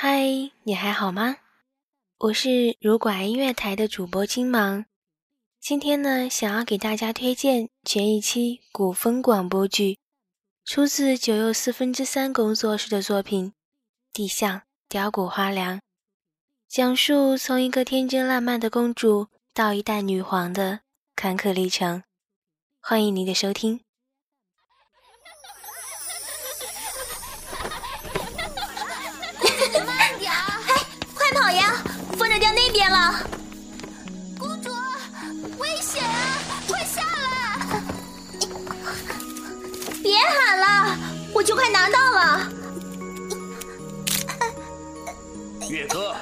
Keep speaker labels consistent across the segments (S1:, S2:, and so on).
S1: 嗨，你还好吗？我是如管音乐台的主播金芒，今天呢，想要给大家推荐全一期古风广播剧，出自九又四分之三工作室的作品《地相雕骨花梁》，讲述从一个天真烂漫的公主到一代女皇的坎坷历程。欢迎您的收听。
S2: 边了。公主，危险啊！快下来！别喊了，我就快拿到了。
S3: 月哥，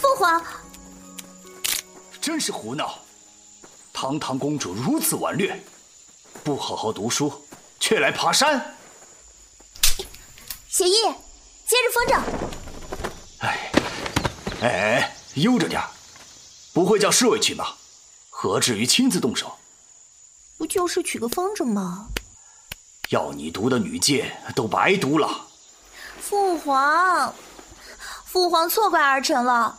S2: 父皇，
S3: 真是胡闹！堂堂公主如此顽劣，不好好读书，却来爬山。
S2: 协议，接着风筝。
S3: 哎，哎哎，悠着点儿，不会叫侍卫去吗？何至于亲自动手？
S2: 不就是取个风筝吗？
S3: 要你读的女诫都白读了。
S2: 父皇，父皇错怪儿臣了，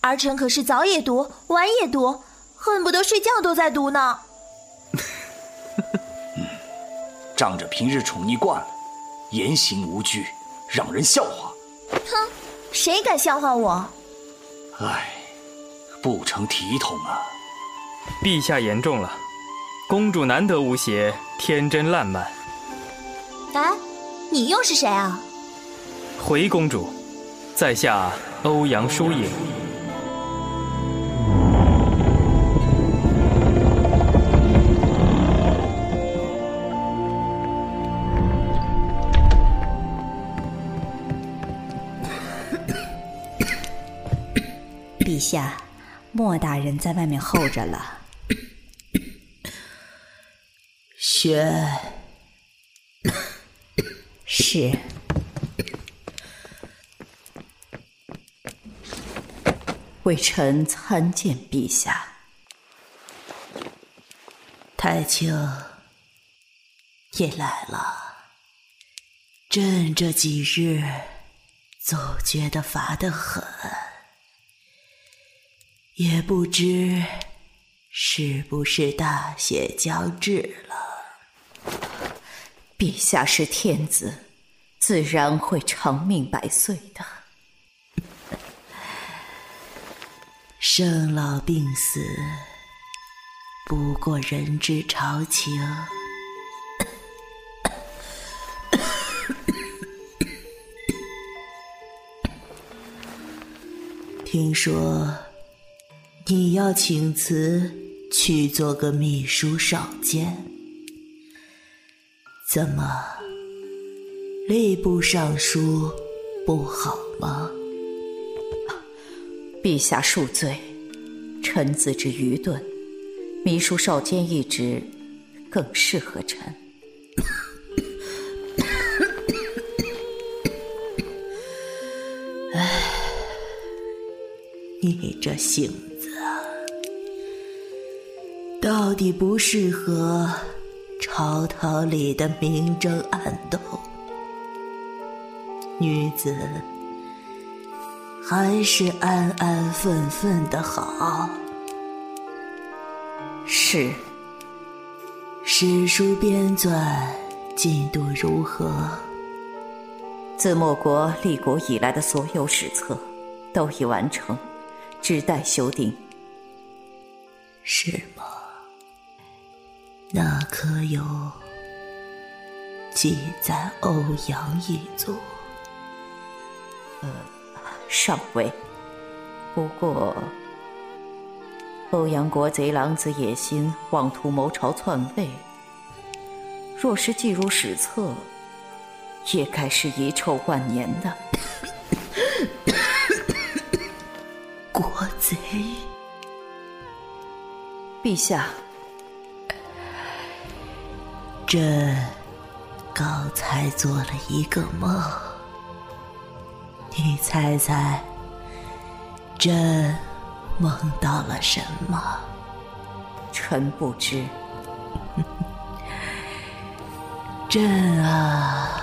S2: 儿臣可是早也读，晚也读，恨不得睡觉都在读呢。
S3: 仗着平日宠溺惯了，言行无据，让人笑话。
S2: 哼，谁敢笑话我？
S3: 唉，不成体统啊！
S4: 陛下言重了，公主难得无邪，天真烂漫。
S2: 哎，你又是谁啊？
S4: 回公主，在下欧阳疏影。
S5: 下，莫大人在外面候着了。
S6: 雪，
S5: 是。微臣参见陛下。
S6: 太清也来了。朕这几日总觉得乏得很。也不知是不是大限将至了。
S5: 陛下是天子，自然会长命百岁的。
S6: 生老病死，不过人之常情。听说。你要请辞去做个秘书少监，怎么？吏部尚书不好吗？
S5: 陛下恕罪，臣自知愚钝，秘书少监一职更适合臣。
S6: 唉，你这性。到底不适合朝堂里的明争暗斗，女子还是安安分分的好。
S5: 是。
S6: 史书编纂进度如何？
S5: 自莫国立国以来的所有史册都已完成，只待修订。
S6: 是？那可有记载欧阳一族？
S5: 呃，尚未。不过，欧阳国贼狼子野心，妄图谋朝篡位。若是记入史册，也该是遗臭万年的。
S6: 国贼，
S5: 陛下。
S6: 朕刚才做了一个梦，你猜猜，朕梦到了什么？
S5: 臣不知。
S6: 朕啊，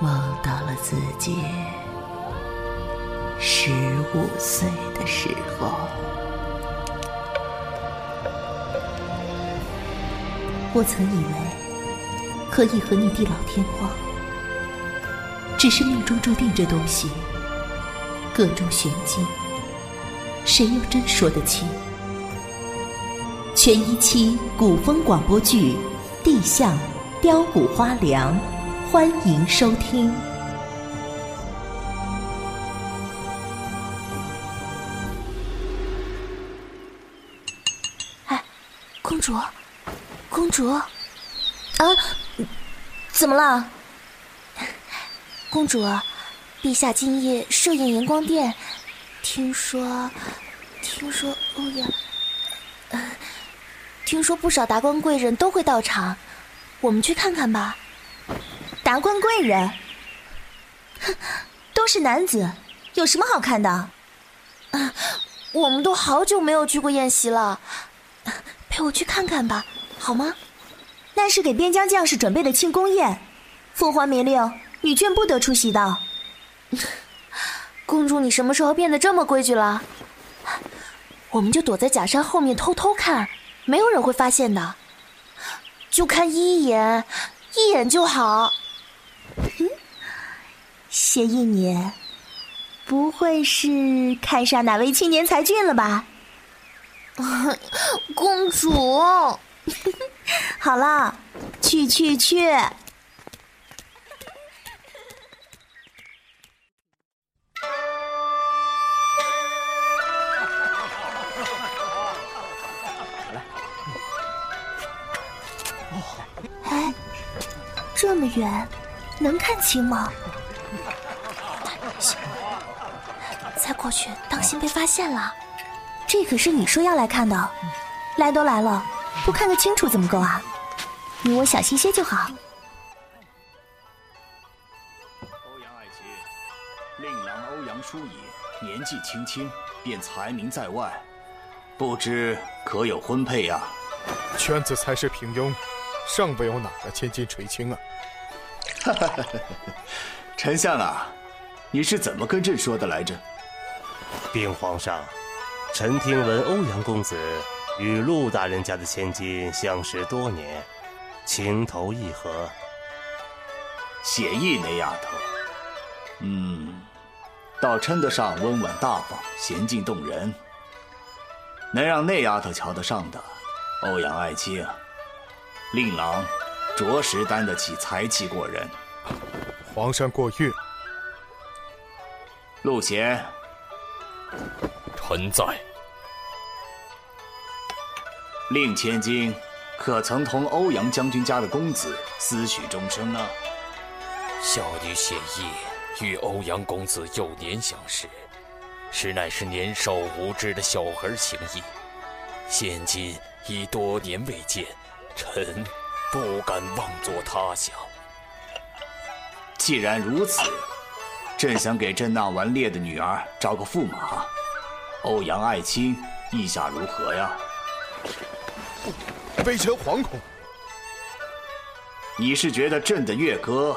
S6: 梦到了自己十五岁的时候。
S2: 我曾以为可以和你地老天荒，只是命中注定这东西各种玄机，谁又真说得清？全一期古风广播剧《地象雕骨花梁》，欢迎收听。哎，公主。公主，啊，怎么了？公主，陛下今夜设宴荧光殿，听说，听说欧阳，听说不少达官贵人都会到场，我们去看看吧。达官贵人，哼，都是男子，有什么好看的？啊我们都好久没有去过宴席了，陪我去看看吧。好吗？那是给边疆将士准备的庆功宴，父皇明令，女眷不得出席的。公主，你什么时候变得这么规矩了？我们就躲在假山后面偷偷看，没有人会发现的。就看一眼，一眼就好。谢一年，不会是看上哪位青年才俊了吧？公主。好了，去去去！哎，这么远，能看清吗？再过去，当心被发现了。这可是你说要来看的，来都来了。不看得清楚怎么够啊？你我小心些就好。
S3: 欧阳爱卿，令郎欧阳疏影年纪轻轻便才名在外，不知可有婚配呀？
S7: 圈子才是平庸，尚未有哪个千金垂青啊！
S3: 哈哈哈哈！丞相啊，你是怎么跟朕说的来着？
S8: 禀皇上，臣听闻欧阳公子。与陆大人家的千金相识多年，情投意合。
S3: 写意那丫头，嗯，倒称得上温婉大方、娴静动人。能让那丫头瞧得上的，欧阳爱卿，令郎着实担得起才气过人。
S7: 皇上过誉。
S3: 陆贤，
S9: 臣在。
S3: 令千金，可曾同欧阳将军家的公子私许终生呢？
S9: 小女写意与欧阳公子幼年相识，实乃是年少无知的小儿情谊。现今已多年未见，臣不敢妄作他想。
S3: 既然如此，朕想给朕那顽劣的女儿找个驸马。欧阳爱卿，意下如何呀？
S7: 微臣惶恐。
S3: 你是觉得朕的乐歌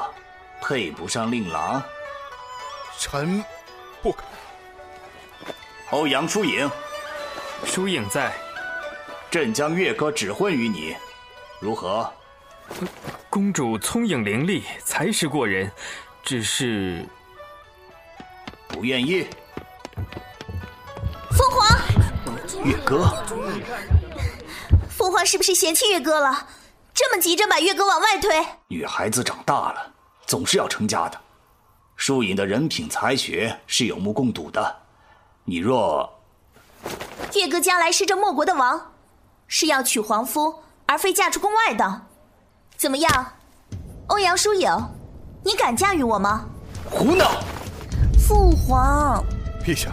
S3: 配不上令郎？
S7: 臣不敢。
S3: 欧阳疏影，
S4: 疏影在。
S3: 朕将乐歌指婚于你，如何？
S4: 公主聪颖伶俐，才识过人，只是
S3: 不愿意。
S2: 凤凰，
S3: 月歌。
S2: 是不是嫌弃月哥了？这么急着把月哥往外推？
S3: 女孩子长大了，总是要成家的。疏影的人品才学是有目共睹的。你若……
S2: 月哥将来是这莫国的王，是要娶皇夫，而非嫁出宫外的。怎么样，欧阳疏影，你敢驾驭我吗？
S3: 胡闹！
S2: 父皇，
S7: 陛下，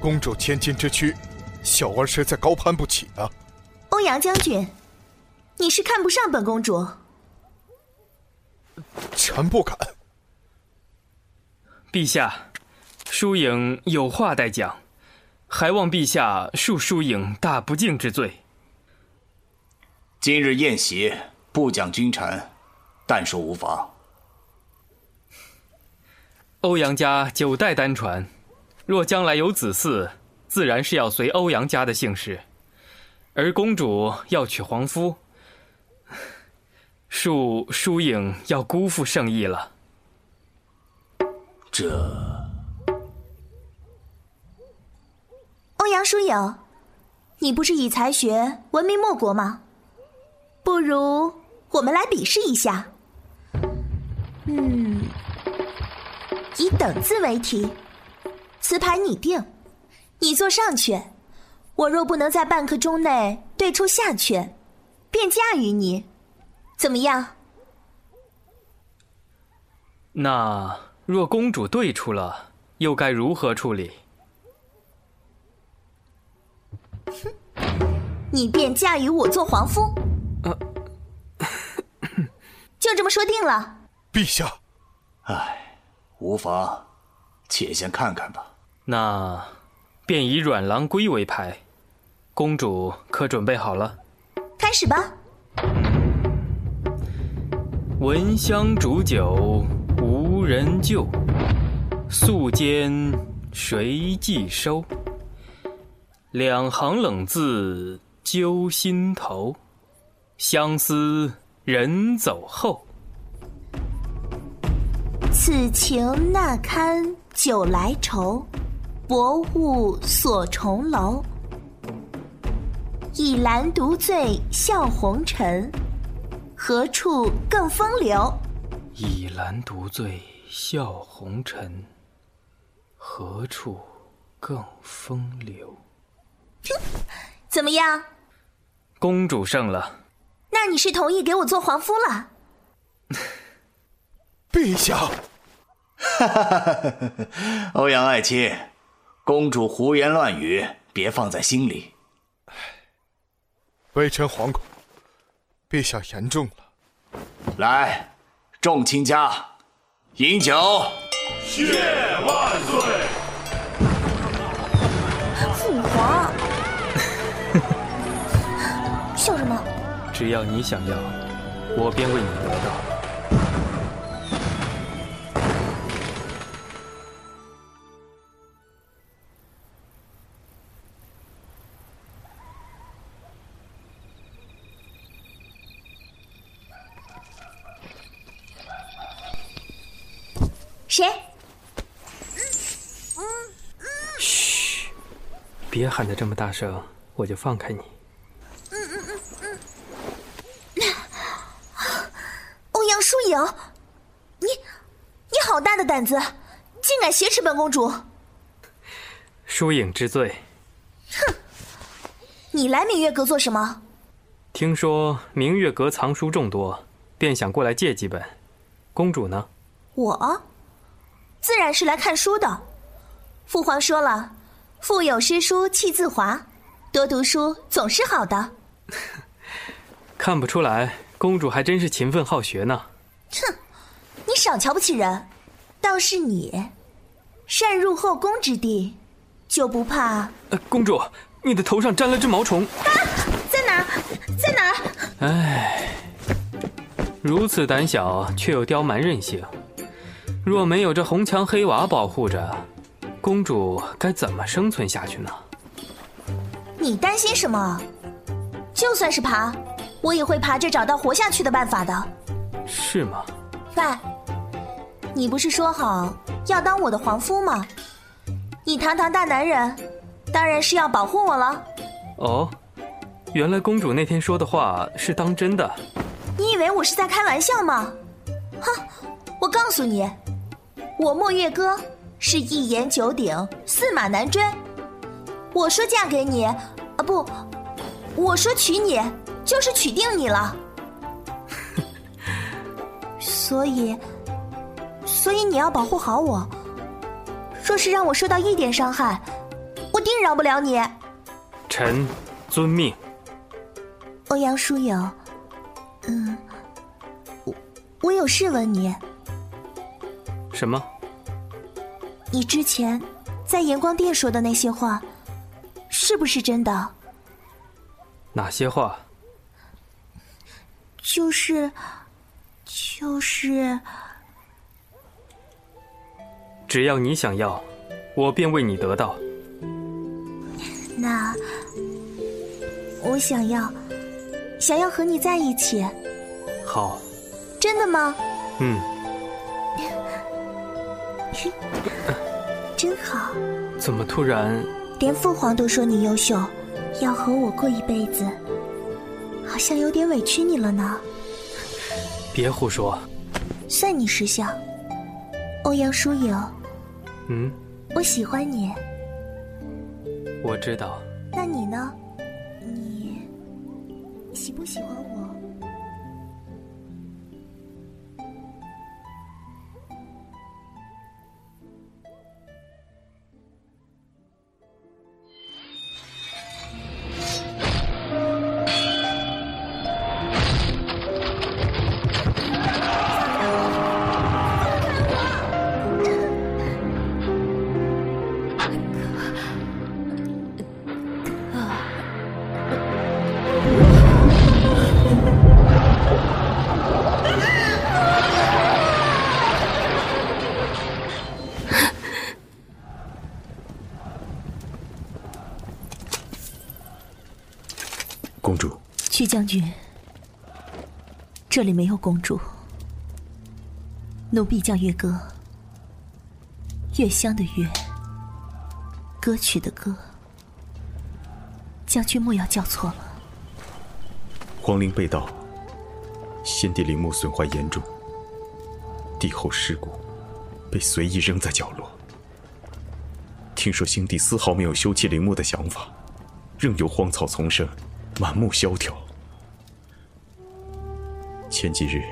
S7: 公主千金之躯，小儿实在高攀不起啊。
S2: 欧阳将军，你是看不上本公主？
S7: 臣不敢。
S4: 陛下，疏影有话待讲，还望陛下恕疏影大不敬之罪。
S3: 今日宴席不讲君臣，但说无妨。
S4: 欧阳家九代单传，若将来有子嗣，自然是要随欧阳家的姓氏。而公主要娶皇夫，恕疏影要辜负圣意了。
S3: 这
S2: 欧阳疏影，你不是以才学闻名莫国吗？不如我们来比试一下。嗯，以等字为题，词牌你定，你做上阙。我若不能在半刻钟内对出下阙，便嫁与你，怎么样？
S4: 那若公主对出了，又该如何处理？
S2: 哼，你便嫁与我做皇夫。
S4: 呃，
S2: 就这么说定了。
S7: 陛下，
S3: 唉，无妨，且先看看吧。
S4: 那便以阮郎归为牌。公主可准备好了？
S2: 开始吧。
S4: 闻香煮酒无人救，素笺谁寄收？两行冷字揪心头，相思人走后。
S2: 此情那堪酒来愁，薄雾锁重楼。倚栏独醉笑红尘，何处更风流？
S4: 倚栏独醉笑红尘，何处更风流？
S2: 哼，怎么样？
S4: 公主胜了。
S2: 那你是同意给我做皇夫了？
S7: 陛下，
S3: 哈哈哈哈哈！欧阳爱卿，公主胡言乱语，别放在心里。
S7: 微臣惶恐，陛下言重了。
S3: 来，众卿家，饮酒。
S10: 谢万岁！
S2: 父皇，笑什么？
S4: 只要你想要，我便为你得到。大声，我就放开你。
S2: 欧阳疏影，你你好大的胆子，竟敢挟持本公主！
S4: 疏影知罪。
S2: 哼，你来明月阁做什么？
S4: 听说明月阁藏书众多，便想过来借几本。公主呢？
S2: 我。自然是来看书的。父皇说了，腹有诗书气自华，多读书总是好的。
S4: 看不出来，公主还真是勤奋好学呢。
S2: 哼，你少瞧不起人。倒是你，擅入后宫之地，就不怕？
S4: 公主，你的头上沾了只毛虫。
S2: 啊，在哪儿？在哪儿？
S4: 唉，如此胆小，却又刁蛮任性。若没有这红墙黑瓦保护着，公主该怎么生存下去呢？
S2: 你担心什么？就算是爬，我也会爬着找到活下去的办法的。
S4: 是吗？
S2: 喂，你不是说好要当我的皇夫吗？你堂堂大男人，当然是要保护我了。哦，
S4: 原来公主那天说的话是当真的。
S2: 你以为我是在开玩笑吗？哼，我告诉你。我墨月歌是一言九鼎，驷马难追。我说嫁给你，啊不，我说娶你，就是娶定你了。所以，所以你要保护好我。若是让我受到一点伤害，我定饶不了你。
S4: 臣遵命。
S2: 欧阳书友，嗯，我我有事问你。
S4: 什么？
S2: 你之前在阳光殿说的那些话，是不是真的？
S4: 哪些话？
S2: 就是，就是，
S4: 只要你想要，我便为你得到。
S2: 那我想要，想要和你在一起。
S4: 好。
S2: 真的吗？
S4: 嗯。
S2: 真好。
S4: 怎么突然？
S2: 连父皇都说你优秀，要和我过一辈子，好像有点委屈你了呢。
S4: 别胡说。
S2: 算你识相，欧阳疏影。
S4: 嗯。
S2: 我喜欢你。
S4: 我知道。
S2: 那你呢？你喜不喜欢我？将军，这里没有公主。奴婢叫月歌，月香的月，歌曲的歌。将军莫要叫错了。
S11: 皇陵被盗，先帝陵墓损坏严重，帝后尸骨被随意扔在角落。听说先帝丝毫没有修葺陵墓的想法，任由荒草丛生。满目萧条。前几日，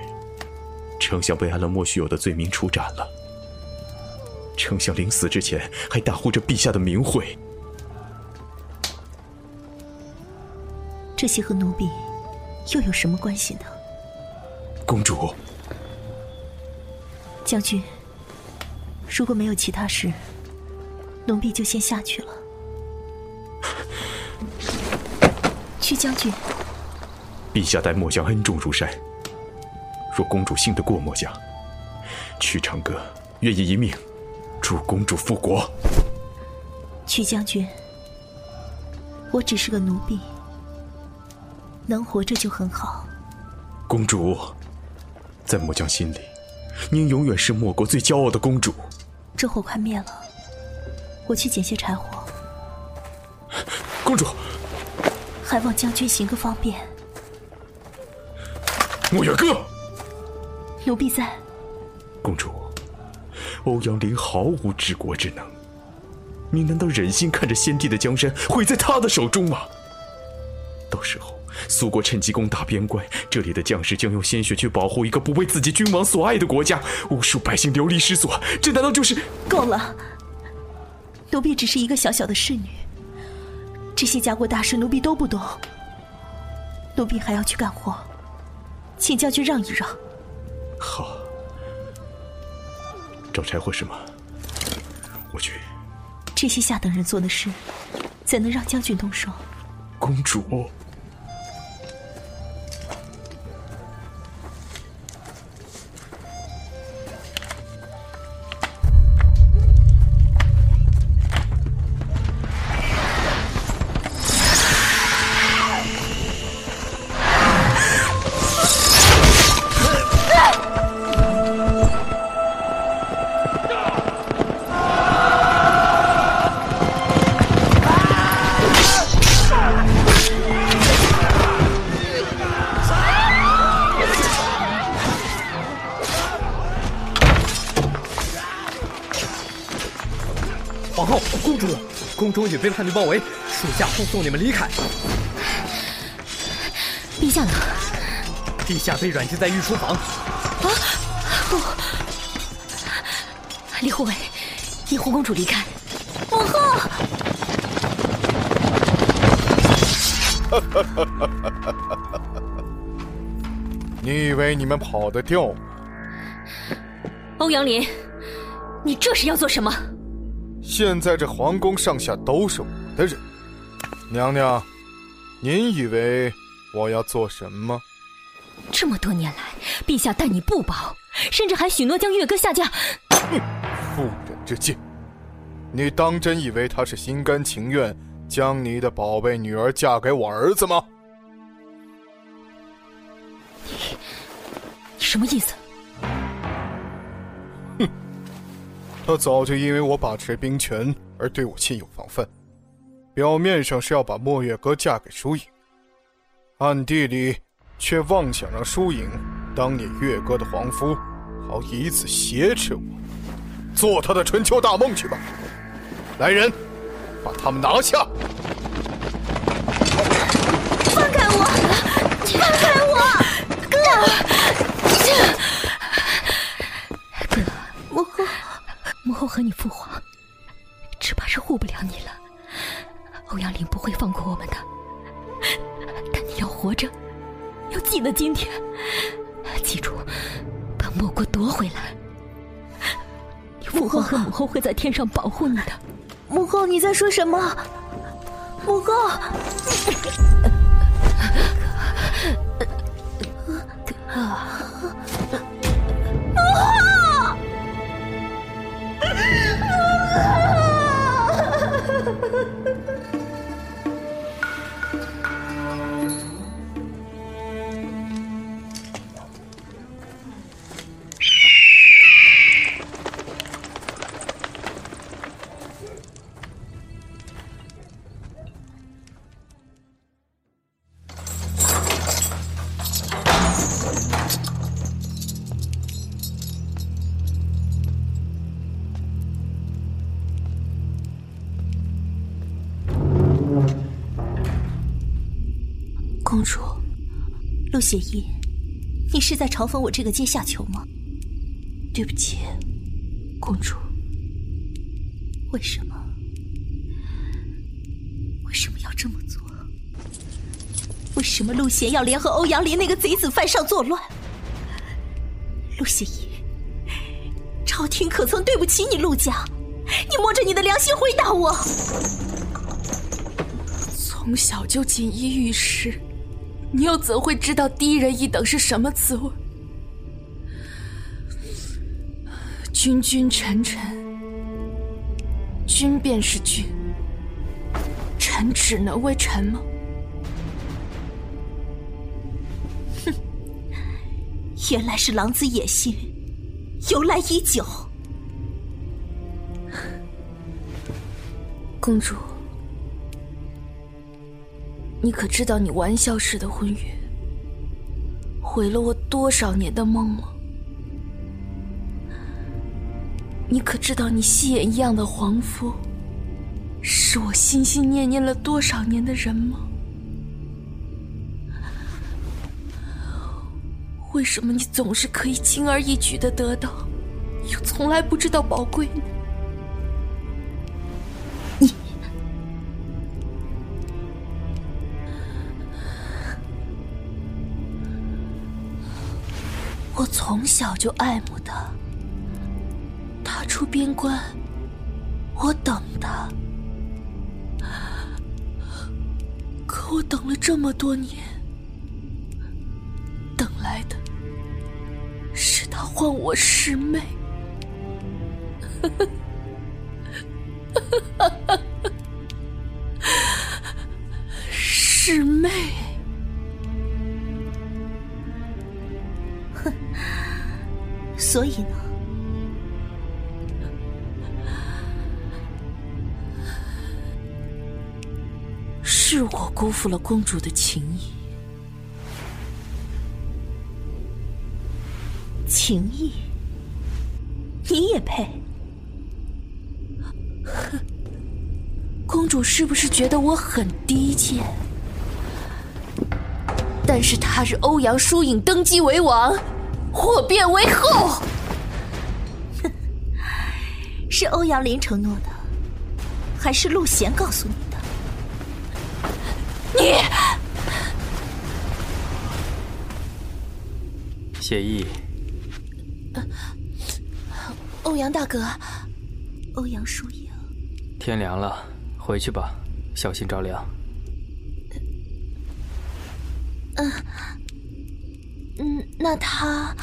S11: 丞相被安了莫须有的罪名处斩了。丞相临死之前还大呼着陛下的名讳。
S2: 这些和奴婢又有什么关系呢？
S11: 公主，
S2: 将军，如果没有其他事，奴婢就先下去了。屈将军，
S11: 陛下待末将恩重如山。若公主信得过末将，曲长歌愿意一命助公主复国。
S2: 曲将军，我只是个奴婢，能活着就很好。
S11: 公主，在末将心里，您永远是莫国最骄傲的公主。
S2: 这火快灭了，我去捡些柴火。
S11: 公主。
S2: 还望将军行个方便。
S11: 墨远哥，
S2: 奴婢在。
S11: 公主，欧阳林毫无治国之能，你难道忍心看着先帝的江山毁在他的手中吗？到时候苏国趁机攻打边关，这里的将士将用鲜血去保护一个不为自己君王所爱的国家，无数百姓流离失所，这难道就是
S2: 够了？奴婢只是一个小小的侍女。这些家国大事，奴婢都不懂。奴婢还要去干活，请将军让一让。
S11: 好，找柴火是吗？我去。
S2: 这些下等人做的事，怎能让将军动手？
S11: 公主。
S12: 宫中已被叛军包围，属下护送你们离开。
S2: 陛下呢？
S12: 陛下被软禁在御书房。
S2: 啊！不，李护卫，引护公主离开。皇后。
S7: 哈哈哈哈哈哈！你以为你们跑得掉吗？
S2: 欧阳林，你这是要做什么？
S7: 现在这皇宫上下都是我的人，娘娘，您以为我要做什么？
S2: 这么多年来，陛下待你不薄，甚至还许诺将月歌下嫁。
S7: 妇人。之见。你当真以为他是心甘情愿将你的宝贝女儿嫁给我儿子吗？
S2: 你，你什么意思？
S7: 他早就因为我把持兵权而对我心有防范，表面上是要把墨月阁嫁给疏影，暗地里却妄想让疏影当你月歌的皇夫，好以此挟持我，做他的春秋大梦去吧！来人，把他们拿下！
S2: 放开我！放开我！哥，母后和你父皇，只怕是护不了你了。欧阳林不会放过我们的，但你要活着，要记得今天，记住，把墨国夺回来。你父皇和母后会在天上保护你的。母后，你在说什么？母后。雪依，你是在嘲讽我这个阶下囚吗？对不起，公主。为什么？为什么要这么做？为什么陆贤要联合欧阳林那个贼子犯上作乱？陆雪依，朝廷可曾对不起你陆家？你摸着你的良心回答我。
S13: 从小就锦衣玉食。你又怎会知道低人一等是什么滋味？君君臣臣，君便是君，臣只能为臣吗？
S2: 哼，原来是狼子野心，由来已久。
S13: 公主。你可知道你玩笑似的婚约，毁了我多少年的梦吗？你可知道你戏演一样的皇夫，是我心心念念了多少年的人吗？为什么你总是可以轻而易举的得到，又从来不知道宝贵呢？从小就爱慕他，他出边关，我等他。可我等了这么多年，等来的是他唤我师妹。师妹。
S2: 所以呢？
S13: 是我辜负了公主的情谊。
S2: 情谊？你也配？
S13: 哼！公主是不是觉得我很低贱？但是他日欧阳疏影登基为王。我便为后。
S2: 是欧阳林承诺的，还是陆贤告诉你的？
S13: 你，
S4: 谢意。
S13: 欧阳大哥，
S2: 欧阳疏影。
S4: 天凉了，回去吧，小心着凉。
S2: 嗯。嗯，那他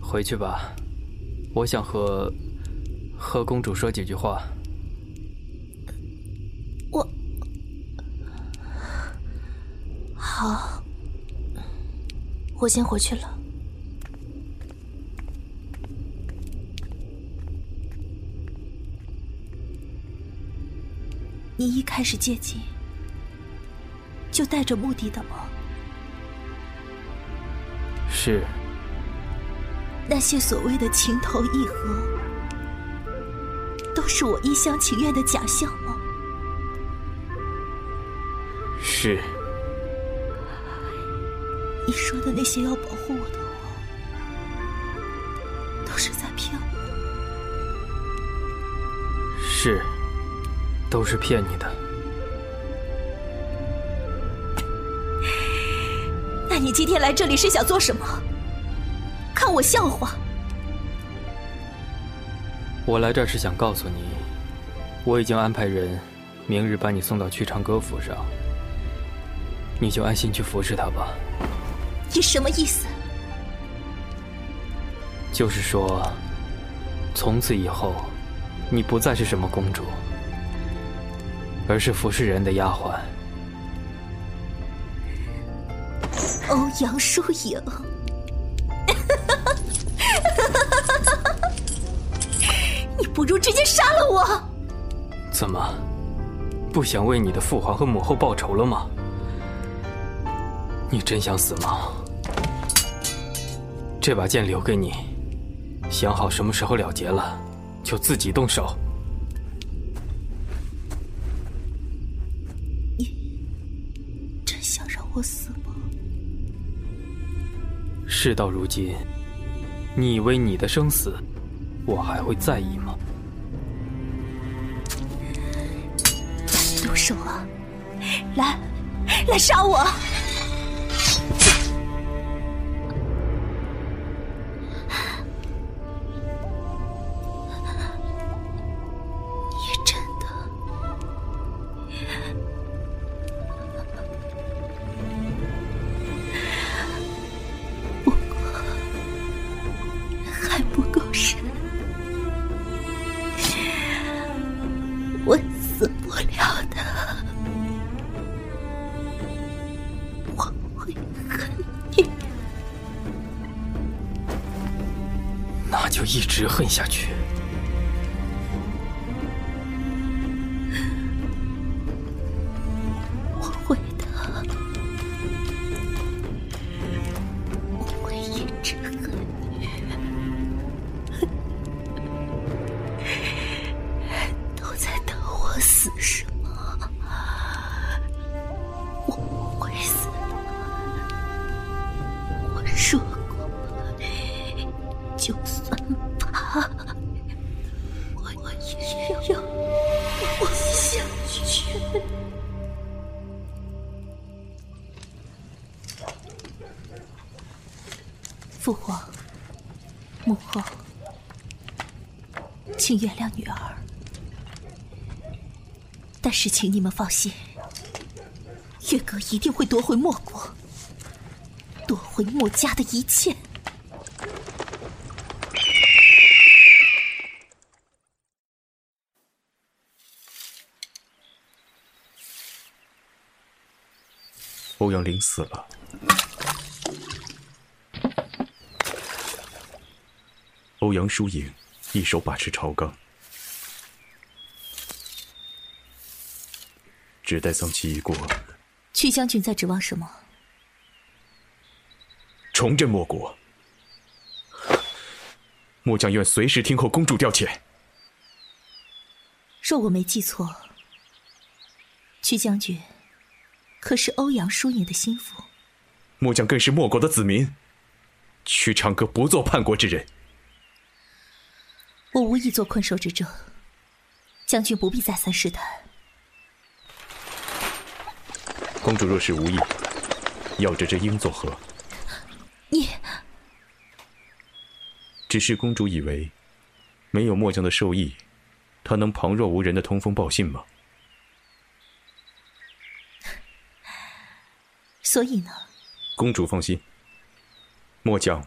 S4: 回去吧。我想和和公主说几句话。
S2: 我好，我先回去了。你一开始接近，就带着目的的吗？
S4: 是。
S2: 那些所谓的情投意合，都是我一厢情愿的假象吗？
S4: 是。
S2: 你说的那些要保护我的话，都是在骗我。
S4: 是。都是骗你的。
S2: 那你今天来这里是想做什么？看我笑话？
S4: 我来这儿是想告诉你，我已经安排人，明日把你送到曲长歌府上，你就安心去服侍他吧。
S2: 你什么意思？
S4: 就是说，从此以后，你不再是什么公主。而是服侍人的丫鬟，
S2: 欧阳疏影。你不如直接杀了我！
S4: 怎么，不想为你的父皇和母后报仇了吗？你真想死吗？这把剑留给你，想好什么时候了结了，就自己动手。事到如今，你以为你的生死，我还会在意吗？
S2: 动手啊！来，来杀我！
S4: 请原谅女儿。但是，请你们放心，月阁一定会夺回莫国，夺回莫家的一切。
S11: 欧阳林死了。欧阳疏影一手把持朝纲，只待丧期一过，
S2: 曲将军在指望什么？
S11: 重振莫国。末将愿随时听候公主调遣。
S2: 若我没记错，曲将军可是欧阳疏影的心腹？
S11: 末将更是莫国的子民，曲长歌不做叛国之人。
S2: 我无意做困兽之争，将军不必再三试探。
S11: 公主若是无意，要着这鹰作何？
S2: 你
S11: 只是公主以为，没有末将的授意，她能旁若无人的通风报信吗？
S2: 所以呢？
S11: 公主放心，末将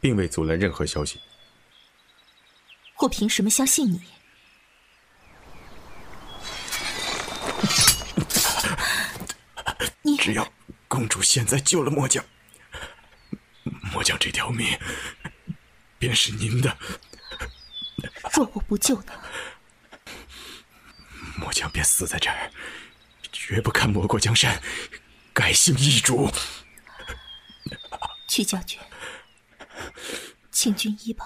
S11: 并未阻拦任何消息。
S2: 我凭什么相信你？你
S11: 只要公主现在救了末将，末将这条命便是您的。
S2: 若我不救呢？
S11: 末将便死在这儿，绝不看魔过江山，改姓易主。
S2: 曲将军，请军医吧。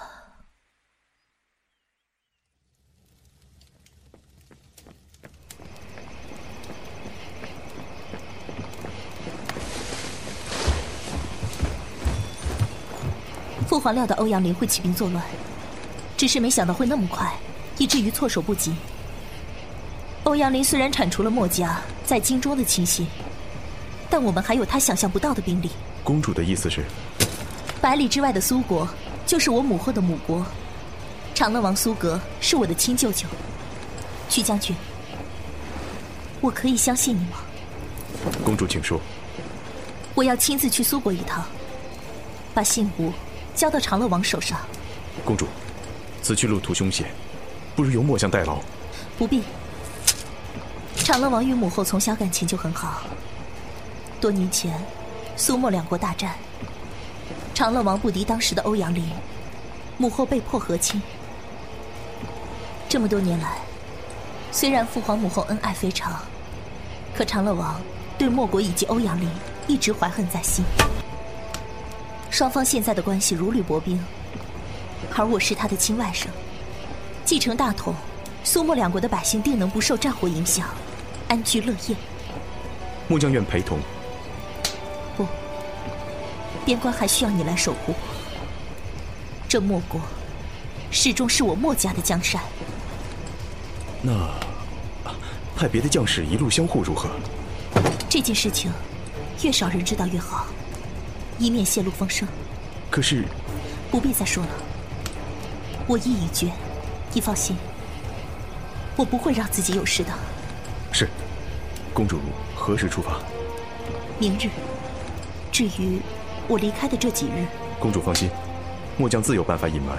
S2: 父皇料到欧阳林会起兵作乱，只是没想到会那么快，以至于措手不及。欧阳林虽然铲除了墨家在京中的亲信，但我们还有他想象不到的兵力。
S11: 公主的意思是，
S2: 百里之外的苏国就是我母后的母国，长乐王苏格是我的亲舅舅。曲将军，我可以相信你吗？
S11: 公主，请说。
S2: 我要亲自去苏国一趟，把信物交到长乐王手上。
S11: 公主，此去路途凶险，不如由末将代劳。
S2: 不必。长乐王与母后从小感情就很好。多年前，苏墨两国大战，长乐王不敌当时的欧阳林，母后被迫和亲。这么多年来，虽然父皇母后恩爱非常，可长乐王对莫国以及欧阳林一直怀恨在心。双方现在的关系如履薄冰，而我是他的亲外甥，继承大统，苏墨两国的百姓定能不受战火影响。安居乐业，
S11: 末将愿陪同。
S2: 不，边关还需要你来守护。这莫国始终是我墨家的江山。
S11: 那派别的将士一路相护如何？
S2: 这件事情越少人知道越好，以免泄露风声。
S11: 可是，
S2: 不必再说了。我意已决，你放心，我不会让自己有事的。
S11: 是，公主何时出发？
S2: 明日。至于我离开的这几日，
S11: 公主放心，末将自有办法隐瞒。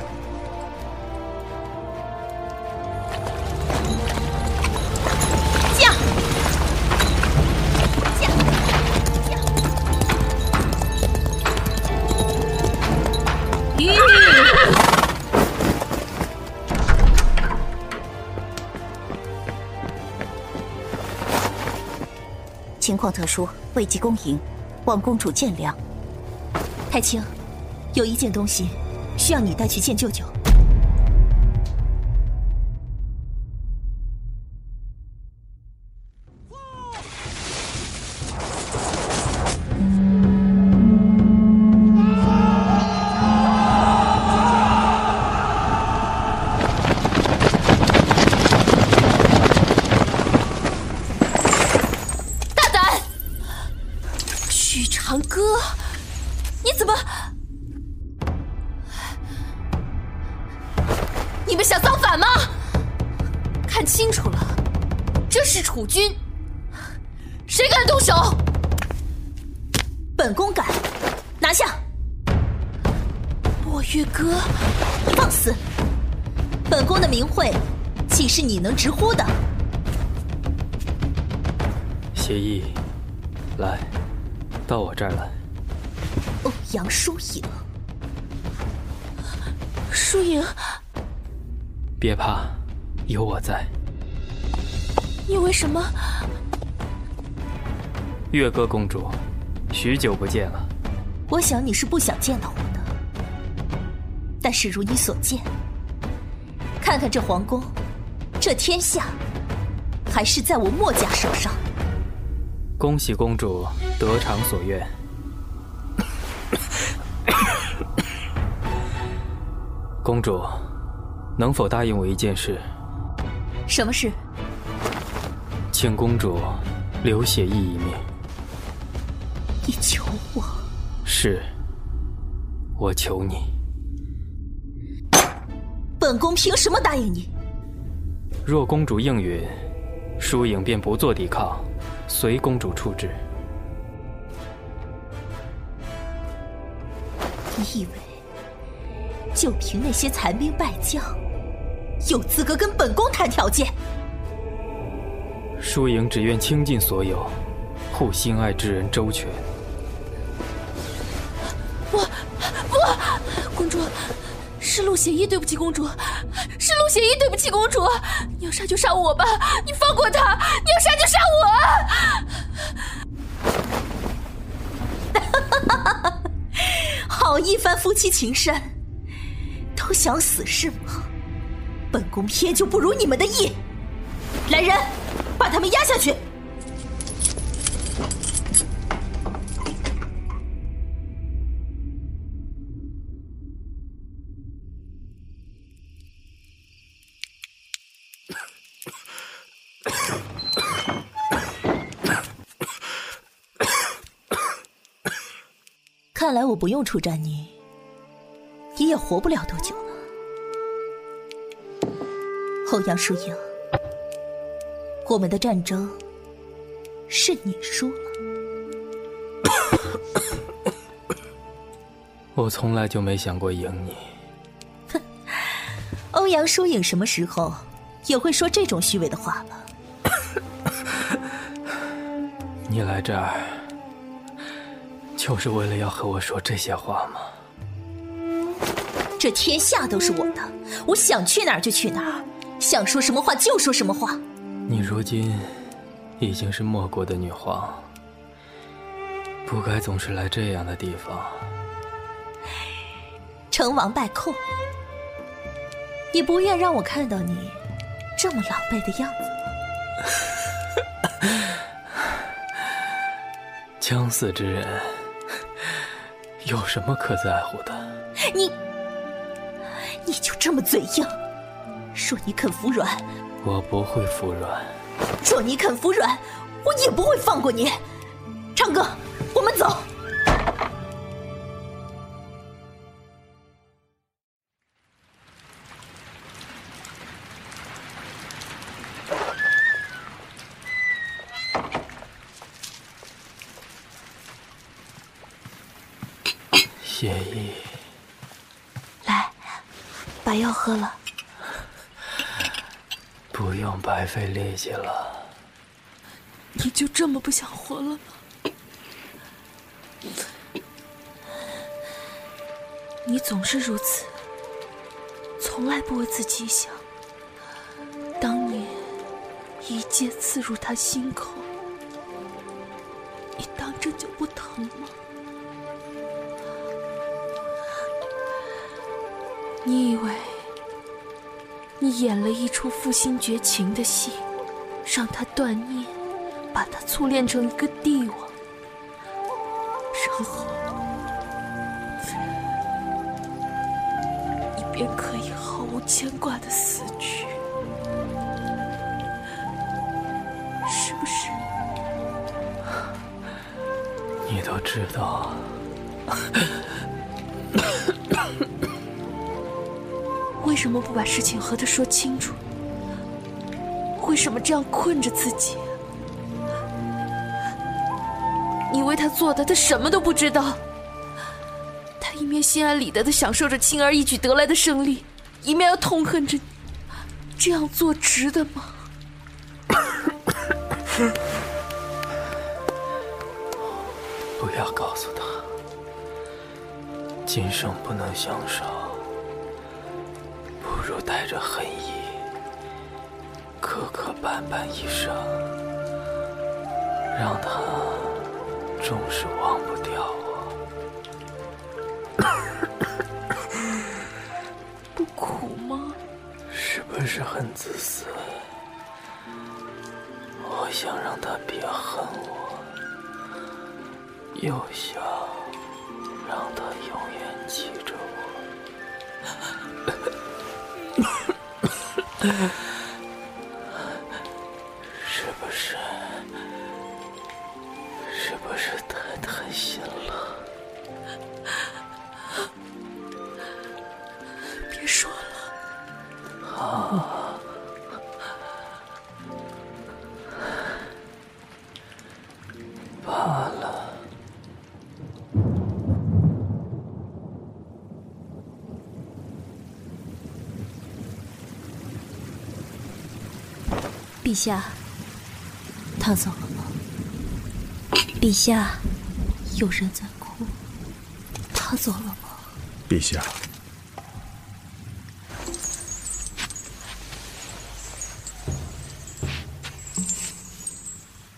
S5: 情况特殊，未及恭迎，望公主见谅。
S2: 太清，有一件东西需要你带去见舅舅。
S13: 堂哥，你怎么？你们想造反吗？看清楚了，这是楚军，谁敢动手？
S2: 本宫敢，拿下！
S13: 墨月歌，
S2: 放肆！本宫的名讳，岂是你能直呼的？
S4: 协议，来，到我这儿来。
S2: 欧阳疏影，
S13: 疏影，
S4: 别怕，有我在。
S13: 你为什么？
S4: 月歌公主，许久不见了。
S2: 我想你是不想见到我的，但是如你所见，看看这皇宫，这天下，还是在我墨家手上。
S4: 恭喜公主得偿所愿。公主，能否答应我一件事？
S2: 什么事？
S4: 请公主留血意一命。
S2: 你求我？
S4: 是，我求你。
S2: 本宫凭什么答应你？
S4: 若公主应允，疏影便不做抵抗，随公主处置。
S2: 你以为就凭那些残兵败将，有资格跟本宫谈条件？
S4: 输赢只愿倾尽所有，护心爱之人周全。
S13: 不不，公主，是陆协义对不起公主，是陆协义对不起公主。你要杀就杀我吧，你放过他！你要杀就杀
S2: 我！好一番夫妻情深，都想死是吗？本宫偏就不如你们的意。来人，把他们压下去。来我不用出战你，你也活不了多久了。欧阳疏影，我们的战争是你输了。
S4: 我从来就没想过赢你。
S2: 哼，欧阳疏影什么时候也会说这种虚伪的话了？
S4: 你来这儿。就是为了要和我说这些话吗？
S2: 这天下都是我的，我想去哪儿就去哪儿，想说什么话就说什么话。
S4: 你如今已经是莫国的女皇，不该总是来这样的地方。
S2: 成王败寇，你不愿让我看到你这么狼狈的样子
S4: 吗？将死之人。有什么可在乎的？
S2: 你，你就这么嘴硬，若你肯服软？
S4: 我不会服软。
S2: 若你肯服软，我也不会放过你。
S4: 白费力气了。
S13: 你就这么不想活了吗？你总是如此，从来不为自己想。当年一剑刺入他心口，你当真就不疼吗？你以为你演了一出负心绝情的戏，让他断念，把他淬炼成一个帝王，然后你便可以毫无牵挂的死去，是不是？
S4: 你都知道。
S13: 为什么不把事情和他说清这样困着自己？你为他做的，他什么都不知道。他一面心安理得的享受着轻而易举得来的胜利，一面又痛恨着你，这样做值得吗？
S4: 不要告诉他，今生不能相守。不如带着恨意，磕磕绊绊一生，让他终是忘不掉我。
S13: 不苦吗？
S4: 是不是很自私？我想让他别恨我，又想让他永远记着我。
S2: 下，他走了吗？陛下，有人在哭。他走了吗？
S11: 陛下，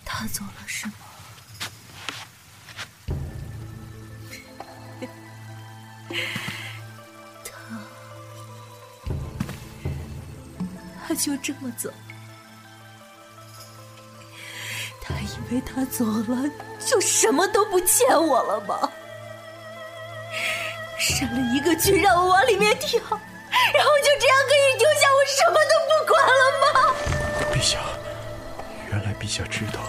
S2: 他走了是吗？他，他就这么走？为他走了就什么都不欠我了吗？删了一个剧让我往里面跳，然后就这样可以丢下我什么都不管了吗？
S11: 陛下，原来陛下知道。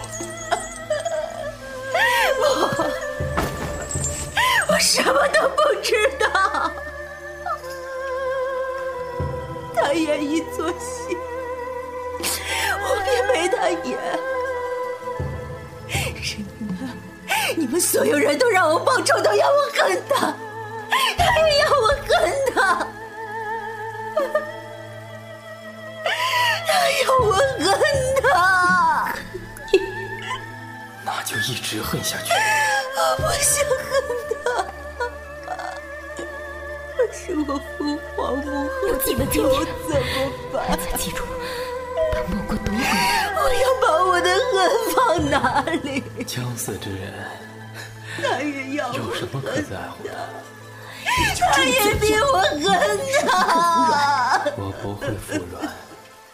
S2: 我我什么都不知道。他演一出戏，我便陪他演。们所有人都让我报仇，都要我恨他，他也要我恨他，他要我恨他。
S4: 那就一直恨下去。
S2: 我不想恨他，可是我父皇母后的仇怎么办？
S13: 记住，他莫过多
S2: 我要把我的恨放哪里？
S4: 将死之人，有什么可在乎的？
S2: 他也比我恨他。
S4: 我不会服软。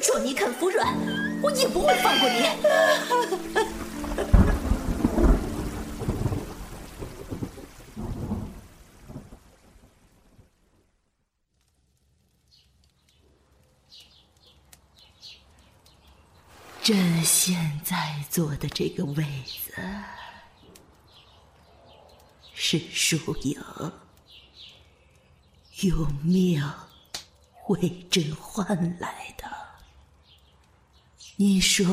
S2: 若你肯服软，我也不会放过你。
S6: 朕现在坐的这个位子，是输赢，用命为朕换来的。你说，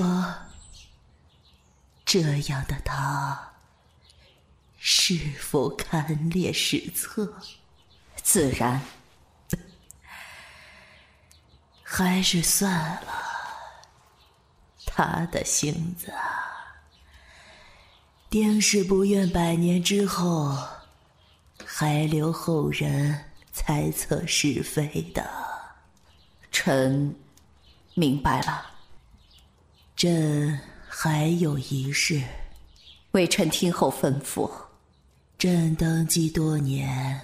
S6: 这样的他是否堪列史册？
S5: 自然，
S6: 还是算了。他的性子定是不愿百年之后还留后人猜测是非的。
S5: 臣明白了。
S6: 朕还有一事，
S5: 微臣听候吩咐。
S6: 朕登基多年，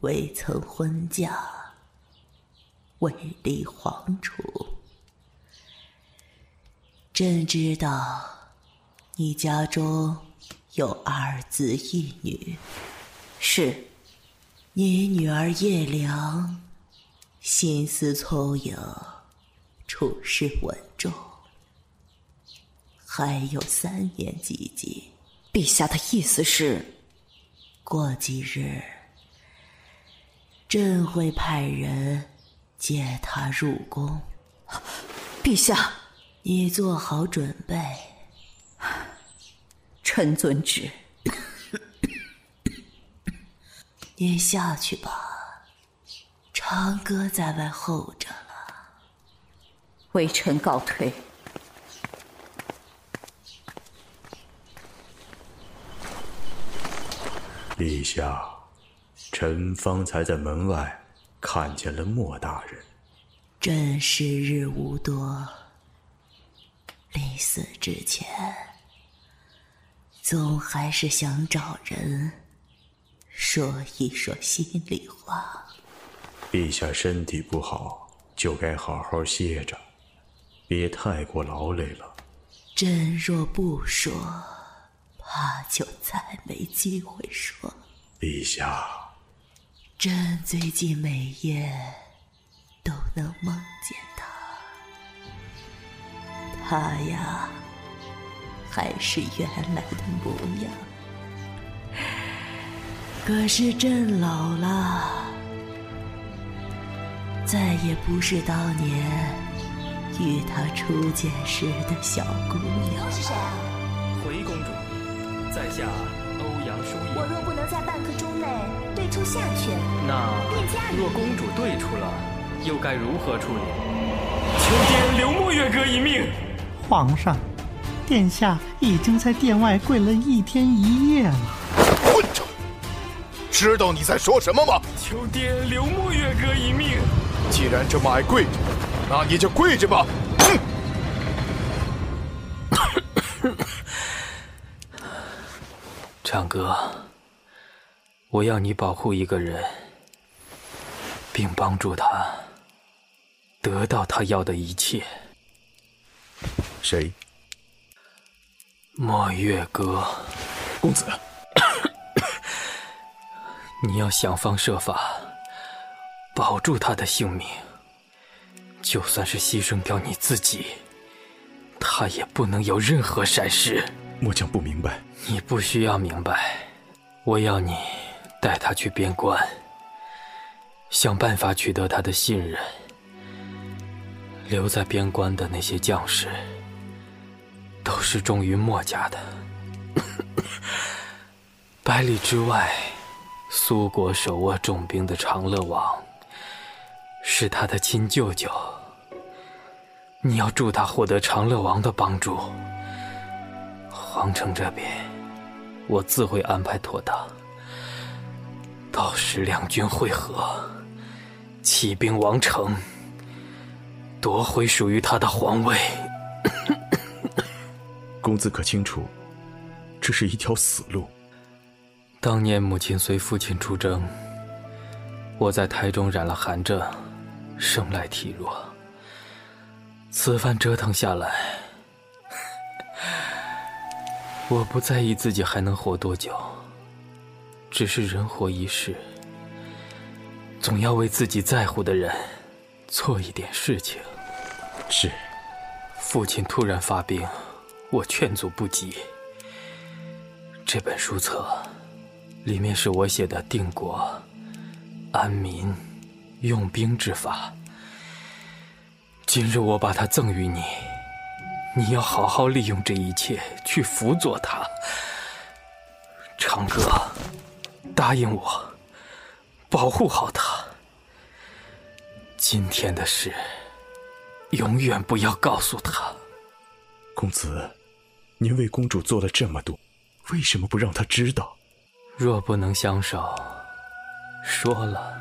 S6: 未曾婚嫁，未立皇储。朕知道，你家中有二子一女。
S5: 是，
S6: 你女儿叶良，心思聪颖，处事稳重，还有三年及笄。
S5: 陛下的意思是，
S6: 过几日，朕会派人接她入宫。
S5: 陛下。
S6: 你做好准备，
S5: 臣遵旨。
S6: 你下去吧，长歌在外候着了。
S5: 微臣告退。
S11: 陛下，臣方才在门外看见了莫大人。
S6: 朕时日无多。临死之前，总还是想找人说一说心里话。
S11: 陛下身体不好，就该好好歇着，别太过劳累了。
S6: 朕若不说，怕就再没机会说。
S11: 陛下，
S6: 朕最近每夜都能梦见他。他呀，还是原来的模样。可是朕老了，再也不是当年与他初见时的小姑娘。
S2: 又是谁啊？
S4: 回公主，在下欧阳疏影。
S2: 我若不能在半刻钟内对出下去，
S4: 那
S2: 便嫁你。
S4: 若公主对出了，又该如何处理？求见刘墨月阁。哥一命。
S14: 皇上，殿下已经在殿外跪了一天一夜了。
S7: 混账！知道你在说什么吗？
S4: 求爹留墨月哥一命。
S7: 既然这么爱跪着，那你就跪着吧。
S4: 长哥，我要你保护一个人，并帮助他得到他要的一切。
S11: 谁？
S4: 墨月阁，
S11: 公子，
S4: 你要想方设法保住他的性命，就算是牺牲掉你自己，他也不能有任何闪失。
S11: 末将不明白。
S4: 你不需要明白，我要你带他去边关，想办法取得他的信任。留在边关的那些将士，都是忠于墨家的。百里之外，苏国手握重兵的长乐王，是他的亲舅舅。你要助他获得长乐王的帮助。皇城这边，我自会安排妥当。到时两军会合，起兵王城，夺回属于他的皇位。
S11: 公子可清楚，这是一条死路。
S4: 当年母亲随父亲出征，我在台中染了寒症，生来体弱。此番折腾下来。我不在意自己还能活多久，只是人活一世，总要为自己在乎的人做一点事情。
S11: 是，
S4: 父亲突然发病，我劝阻不及。这本书册里面是我写的定国、安民、用兵之法。今日我把它赠予你。你要好好利用这一切去辅佐他，长歌，答应我，保护好他。今天的事，永远不要告诉他。
S11: 公子，您为公主做了这么多，为什么不让她知道？
S4: 若不能相守，说了，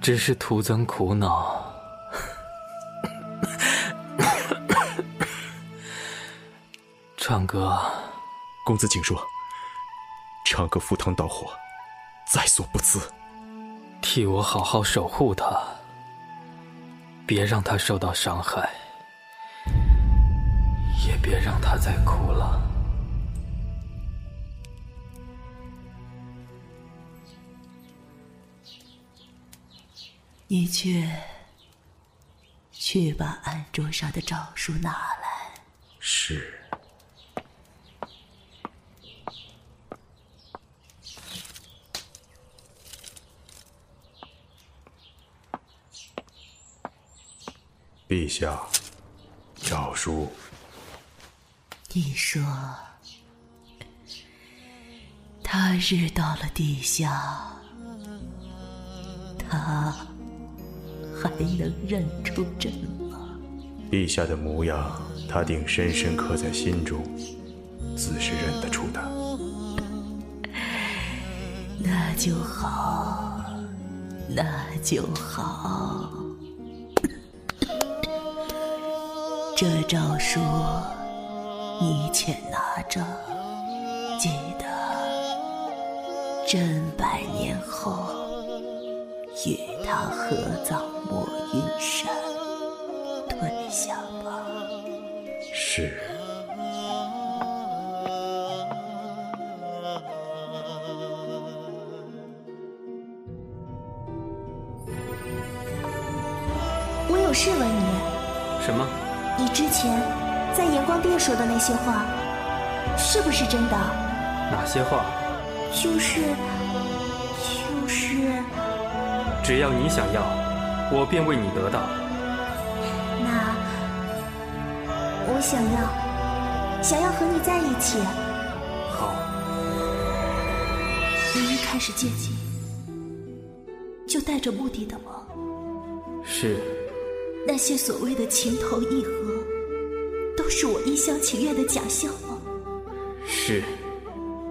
S4: 只是徒增苦恼。唱歌，
S11: 公子请说。唱歌赴汤蹈火，在所不辞。
S4: 替我好好守护她，别让她受到伤害，也别让他再哭了。
S6: 你去，去把案桌上的诏书拿来。
S11: 是。陛下，诏书。
S6: 你说，他日到了地下，他还能认出朕吗？
S11: 陛下的模样，他定深深刻在心中，自是认得出的。
S6: 那就好，那就好。这诏书，你且拿着，记得，朕百年后与他合葬墨云山，退下吧。
S11: 是。
S2: 我有事问你。
S4: 什么？
S2: 你之前在延光殿说的那些话，是不是真的？
S4: 哪些话？
S2: 就是，就是。
S4: 只要你想要，我便为你得到。
S2: 那我想要，想要和你在一起。
S4: 好。
S2: 你一开始接近，就带着目的的吗？
S4: 是。
S2: 那些所谓的情投意合，都是我一厢情愿的假象吗？
S4: 是。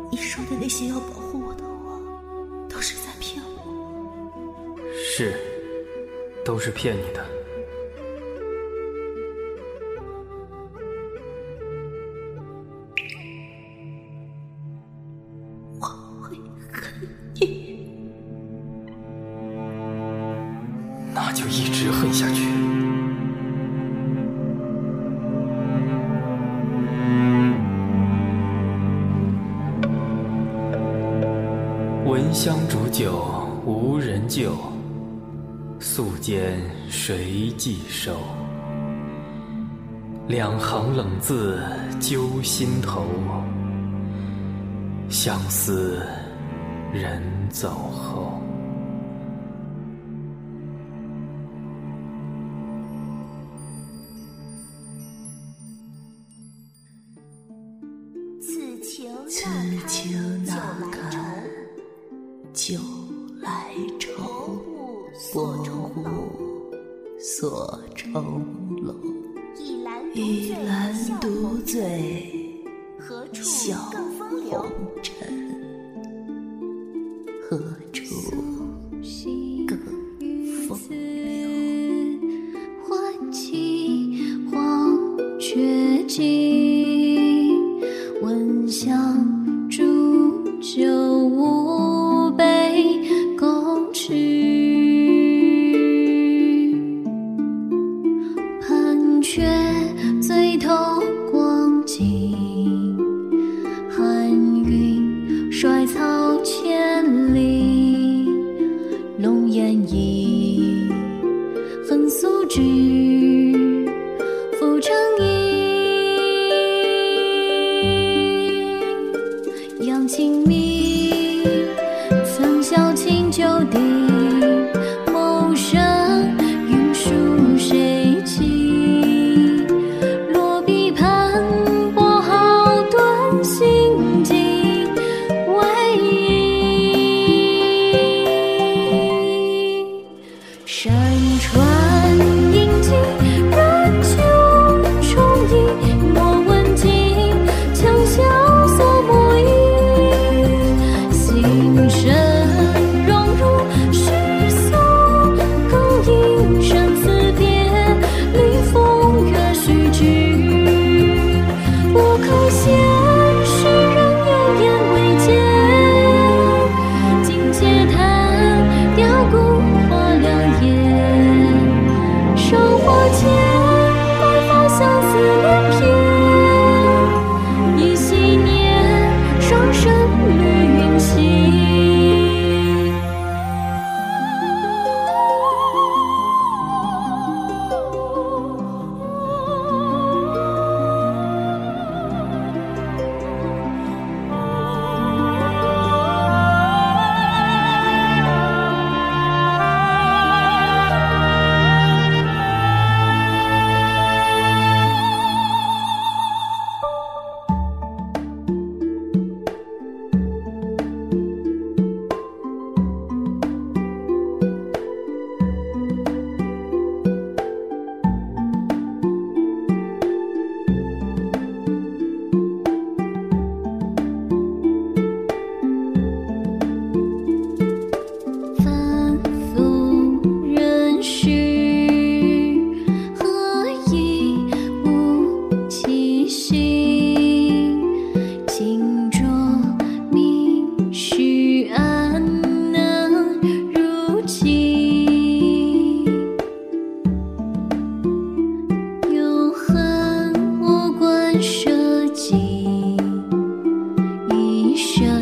S2: 你说的那些要保护我的话，都是在骗我。
S4: 是，都是骗你的。寄收？两行冷字揪心头，相思人走后。
S15: Sư